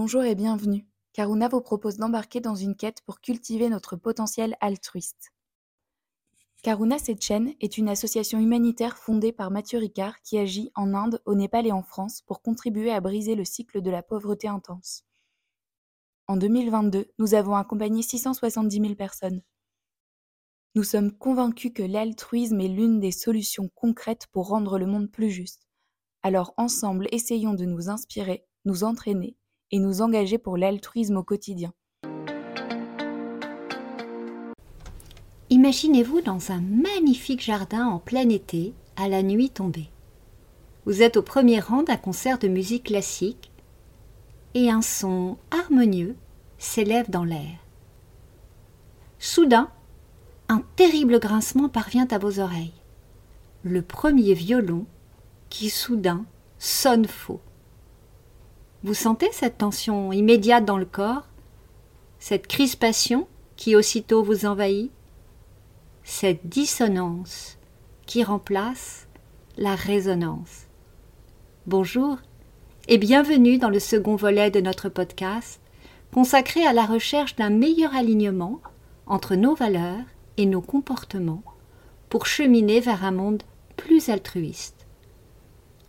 Bonjour et bienvenue. Karuna vous propose d'embarquer dans une quête pour cultiver notre potentiel altruiste. Karuna Sechen est une association humanitaire fondée par Mathieu Ricard qui agit en Inde, au Népal et en France pour contribuer à briser le cycle de la pauvreté intense. En 2022, nous avons accompagné 670 000 personnes. Nous sommes convaincus que l'altruisme est l'une des solutions concrètes pour rendre le monde plus juste. Alors ensemble, essayons de nous inspirer, nous entraîner et nous engager pour l'altruisme au quotidien. Imaginez-vous dans un magnifique jardin en plein été, à la nuit tombée. Vous êtes au premier rang d'un concert de musique classique et un son harmonieux s'élève dans l'air. Soudain, un terrible grincement parvient à vos oreilles. Le premier violon qui soudain sonne faux. Vous sentez cette tension immédiate dans le corps, cette crispation qui aussitôt vous envahit, cette dissonance qui remplace la résonance. Bonjour et bienvenue dans le second volet de notre podcast consacré à la recherche d'un meilleur alignement entre nos valeurs et nos comportements pour cheminer vers un monde plus altruiste.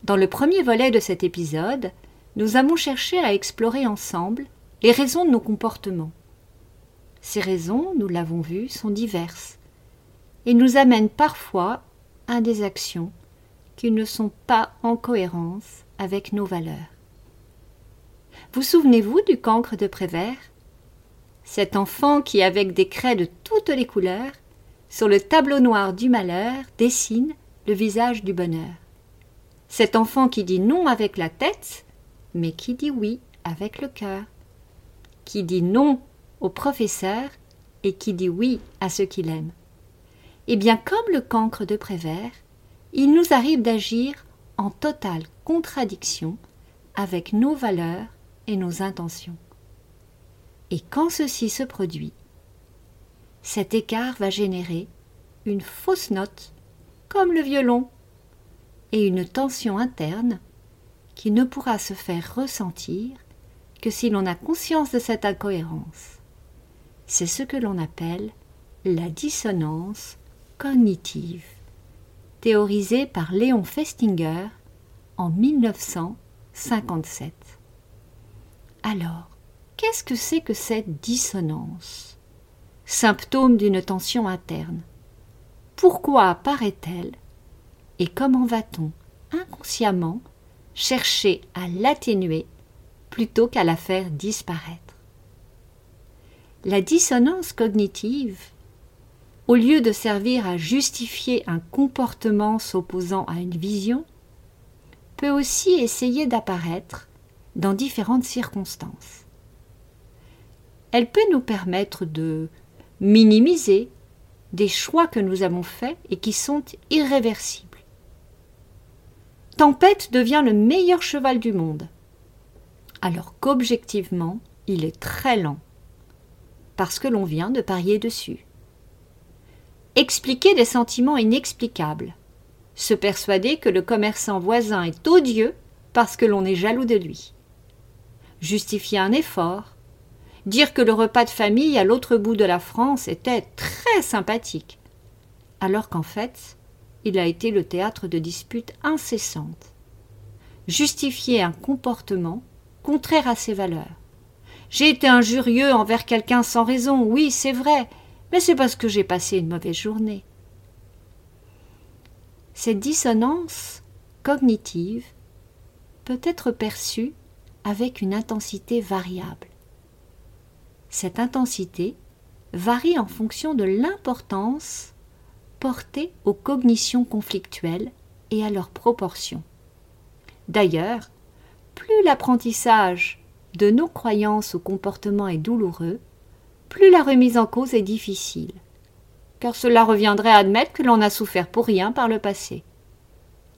Dans le premier volet de cet épisode, nous avons cherché à explorer ensemble les raisons de nos comportements. Ces raisons, nous l'avons vu, sont diverses et nous amènent parfois à des actions qui ne sont pas en cohérence avec nos valeurs. Vous souvenez-vous du cancre de Prévert? Cet enfant qui, avec des craies de toutes les couleurs, sur le tableau noir du malheur, dessine le visage du bonheur. Cet enfant qui dit non avec la tête mais qui dit oui avec le cœur, qui dit non au professeur et qui dit oui à ce qu'il aime. Eh bien, comme le cancre de Prévert, il nous arrive d'agir en totale contradiction avec nos valeurs et nos intentions. Et quand ceci se produit, cet écart va générer une fausse note, comme le violon, et une tension interne qui ne pourra se faire ressentir que si l'on a conscience de cette incohérence. C'est ce que l'on appelle la dissonance cognitive, théorisée par Léon Festinger en 1957. Alors, qu'est-ce que c'est que cette dissonance? Symptôme d'une tension interne. Pourquoi apparaît-elle? Et comment va-t-on inconsciemment chercher à l'atténuer plutôt qu'à la faire disparaître. La dissonance cognitive, au lieu de servir à justifier un comportement s'opposant à une vision, peut aussi essayer d'apparaître dans différentes circonstances. Elle peut nous permettre de minimiser des choix que nous avons faits et qui sont irréversibles. Tempête devient le meilleur cheval du monde, alors qu'objectivement, il est très lent, parce que l'on vient de parier dessus. Expliquer des sentiments inexplicables, se persuader que le commerçant voisin est odieux parce que l'on est jaloux de lui. Justifier un effort, dire que le repas de famille à l'autre bout de la France était très sympathique, alors qu'en fait, a été le théâtre de disputes incessantes. Justifier un comportement contraire à ses valeurs. J'ai été injurieux envers quelqu'un sans raison, oui, c'est vrai, mais c'est parce que j'ai passé une mauvaise journée. Cette dissonance cognitive peut être perçue avec une intensité variable. Cette intensité varie en fonction de l'importance portée aux cognitions conflictuelles et à leurs proportions. D'ailleurs, plus l'apprentissage de nos croyances au comportement est douloureux, plus la remise en cause est difficile, car cela reviendrait à admettre que l'on a souffert pour rien par le passé.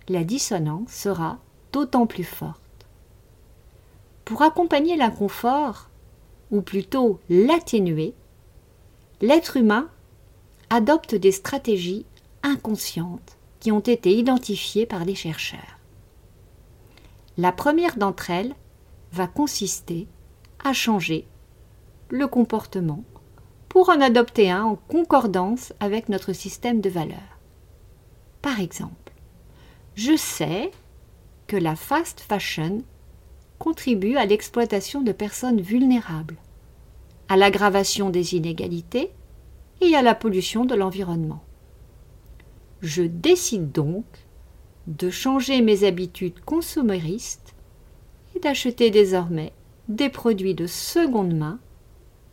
La dissonance sera d'autant plus forte. Pour accompagner l'inconfort, ou plutôt l'atténuer, l'être humain adopte des stratégies inconscientes qui ont été identifiées par les chercheurs. La première d'entre elles va consister à changer le comportement pour en adopter un en concordance avec notre système de valeurs. Par exemple, je sais que la fast fashion contribue à l'exploitation de personnes vulnérables, à l'aggravation des inégalités et à la pollution de l'environnement. Je décide donc de changer mes habitudes consomméristes et d'acheter désormais des produits de seconde main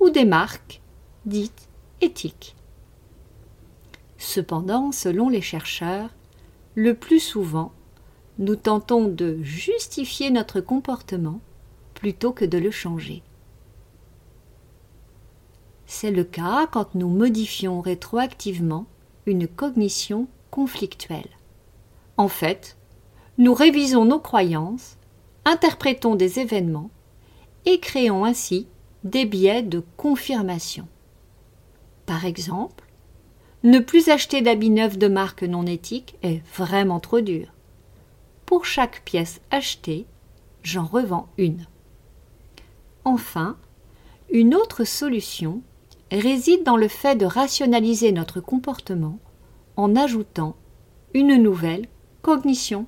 ou des marques dites éthiques. Cependant, selon les chercheurs, le plus souvent, nous tentons de justifier notre comportement plutôt que de le changer. C'est le cas quand nous modifions rétroactivement une cognition conflictuelle. En fait, nous révisons nos croyances, interprétons des événements et créons ainsi des biais de confirmation. Par exemple, ne plus acheter d'habits neufs de marque non éthique est vraiment trop dur. Pour chaque pièce achetée, j'en revends une. Enfin, une autre solution réside dans le fait de rationaliser notre comportement en ajoutant une nouvelle cognition.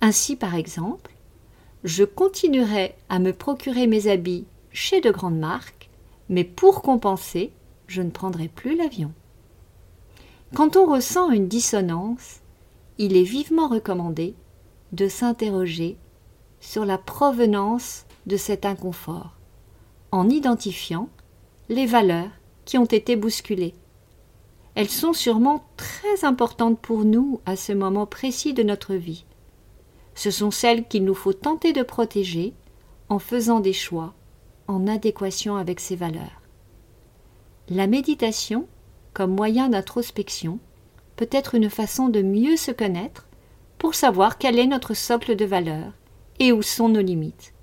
Ainsi, par exemple, je continuerai à me procurer mes habits chez de grandes marques, mais pour compenser, je ne prendrai plus l'avion. Quand on ressent une dissonance, il est vivement recommandé de s'interroger sur la provenance de cet inconfort, en identifiant les valeurs qui ont été bousculées. Elles sont sûrement très importantes pour nous à ce moment précis de notre vie. Ce sont celles qu'il nous faut tenter de protéger en faisant des choix en adéquation avec ces valeurs. La méditation, comme moyen d'introspection, peut être une façon de mieux se connaître pour savoir quel est notre socle de valeurs et où sont nos limites.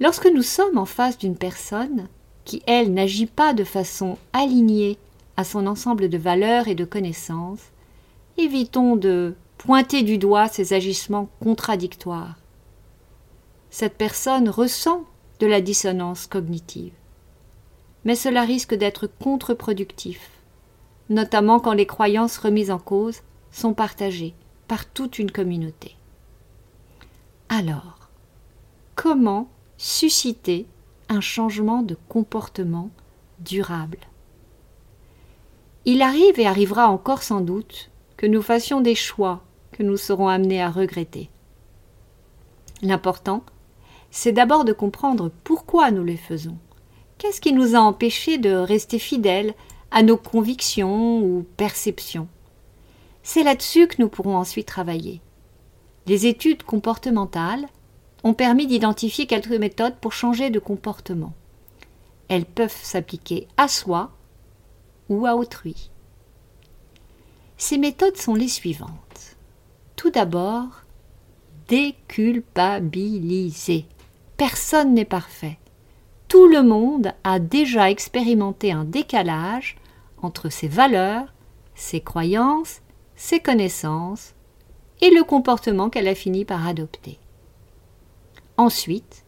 Lorsque nous sommes en face d'une personne qui, elle, n'agit pas de façon alignée à son ensemble de valeurs et de connaissances, évitons de pointer du doigt ses agissements contradictoires. Cette personne ressent de la dissonance cognitive. Mais cela risque d'être contre-productif, notamment quand les croyances remises en cause sont partagées par toute une communauté. Alors, comment susciter un changement de comportement durable Il arrive et arrivera encore sans doute que nous fassions des choix que nous serons amenés à regretter. L'important, c'est d'abord de comprendre pourquoi nous les faisons. Qu'est-ce qui nous a empêchés de rester fidèles à nos convictions ou perceptions? C'est là-dessus que nous pourrons ensuite travailler. Les études comportementales ont permis d'identifier quelques méthodes pour changer de comportement. Elles peuvent s'appliquer à soi ou à autrui. Ces méthodes sont les suivantes. Tout d'abord, déculpabiliser. Personne n'est parfait. Tout le monde a déjà expérimenté un décalage entre ses valeurs, ses croyances, ses connaissances et le comportement qu'elle a fini par adopter. Ensuite,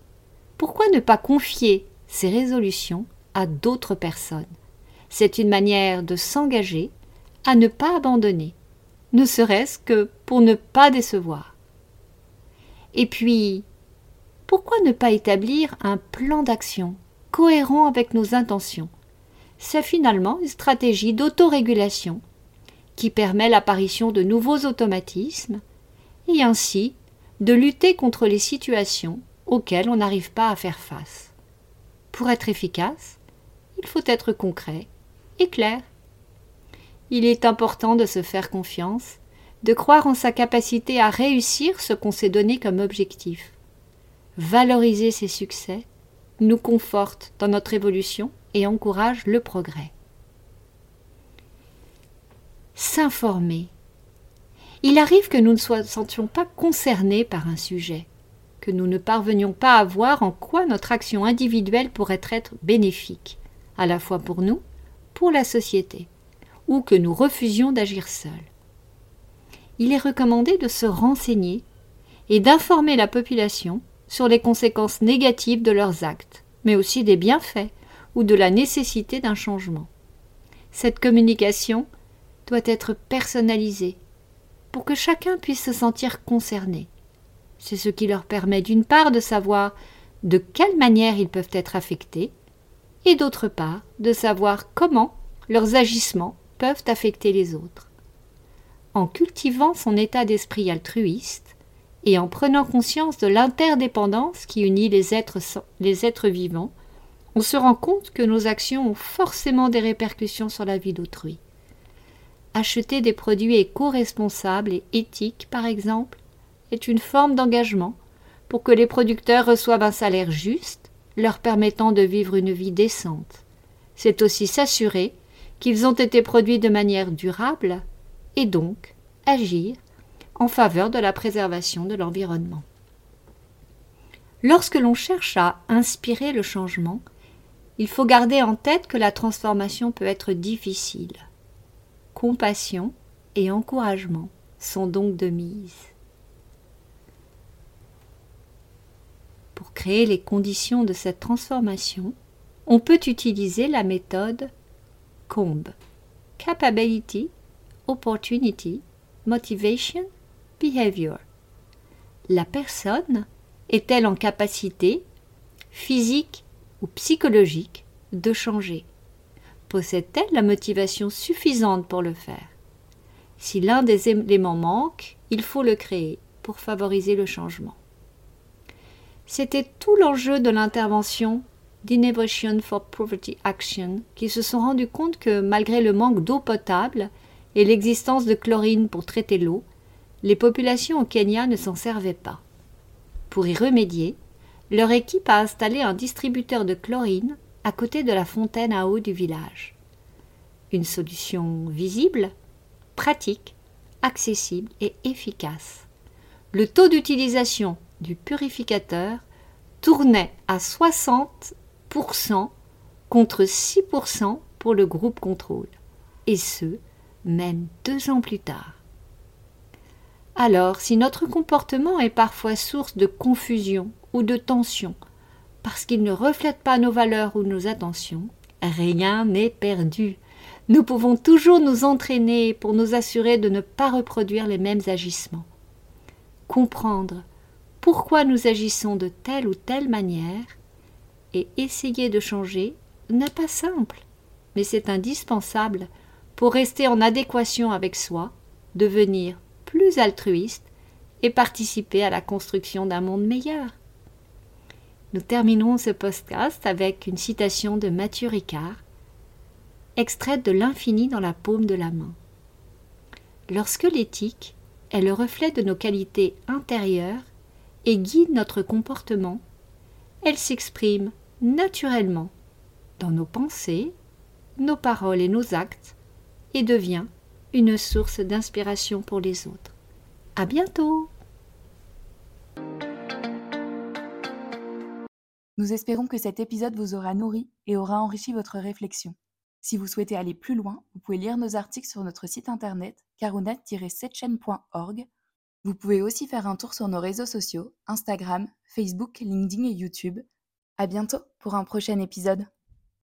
pourquoi ne pas confier ces résolutions à d'autres personnes? C'est une manière de s'engager à ne pas abandonner, ne serait-ce que pour ne pas décevoir. Et puis, pourquoi ne pas établir un plan d'action cohérent avec nos intentions? C'est finalement une stratégie d'autorégulation qui permet l'apparition de nouveaux automatismes et ainsi de lutter contre les situations auxquelles on n'arrive pas à faire face. Pour être efficace, il faut être concret et clair. Il est important de se faire confiance, de croire en sa capacité à réussir ce qu'on s'est donné comme objectif. Valoriser ses succès nous conforte dans notre évolution et encourage le progrès. S'informer. Il arrive que nous ne nous sentions pas concernés par un sujet, que nous ne parvenions pas à voir en quoi notre action individuelle pourrait être bénéfique, à la fois pour nous, pour la société ou que nous refusions d'agir seuls. Il est recommandé de se renseigner et d'informer la population sur les conséquences négatives de leurs actes, mais aussi des bienfaits ou de la nécessité d'un changement. Cette communication doit être personnalisée pour que chacun puisse se sentir concerné. C'est ce qui leur permet d'une part de savoir de quelle manière ils peuvent être affectés et d'autre part de savoir comment leurs agissements peuvent affecter les autres. En cultivant son état d'esprit altruiste et en prenant conscience de l'interdépendance qui unit les êtres, les êtres vivants, on se rend compte que nos actions ont forcément des répercussions sur la vie d'autrui. Acheter des produits éco-responsables et éthiques, par exemple, est une forme d'engagement pour que les producteurs reçoivent un salaire juste, leur permettant de vivre une vie décente. C'est aussi s'assurer qu'ils ont été produits de manière durable et donc agir en faveur de la préservation de l'environnement. Lorsque l'on cherche à inspirer le changement, il faut garder en tête que la transformation peut être difficile. Compassion et encouragement sont donc de mise. Pour créer les conditions de cette transformation, on peut utiliser la méthode COMB Capability, Opportunity, Motivation, Behavior. La personne est-elle en capacité physique ou psychologique de changer? Possède-t-elle la motivation suffisante pour le faire? Si l'un des éléments manque, il faut le créer pour favoriser le changement. C'était tout l'enjeu de l'intervention d'Innovation for Poverty Action qui se sont rendus compte que malgré le manque d'eau potable et l'existence de chlorine pour traiter l'eau, les populations au Kenya ne s'en servaient pas. Pour y remédier, leur équipe a installé un distributeur de chlorine à côté de la fontaine à eau du village. Une solution visible, pratique, accessible et efficace. Le taux d'utilisation du purificateur tournait à 60% contre 6% pour le groupe contrôle, et ce, même deux ans plus tard. Alors, si notre comportement est parfois source de confusion ou de tension, parce qu'il ne reflète pas nos valeurs ou nos attentions, rien n'est perdu. Nous pouvons toujours nous entraîner pour nous assurer de ne pas reproduire les mêmes agissements. Comprendre pourquoi nous agissons de telle ou telle manière et essayer de changer n'est pas simple, mais c'est indispensable pour rester en adéquation avec soi, devenir plus altruiste et participer à la construction d'un monde meilleur. Nous terminons ce podcast avec une citation de Mathieu Ricard, extraite de L'infini dans la paume de la main. Lorsque l'éthique est le reflet de nos qualités intérieures et guide notre comportement, elle s'exprime naturellement dans nos pensées, nos paroles et nos actes et devient une source d'inspiration pour les autres. À bientôt! Nous espérons que cet épisode vous aura nourri et aura enrichi votre réflexion. Si vous souhaitez aller plus loin, vous pouvez lire nos articles sur notre site internet karuna-setchen.org. Vous pouvez aussi faire un tour sur nos réseaux sociaux, Instagram, Facebook, LinkedIn et YouTube. À bientôt pour un prochain épisode.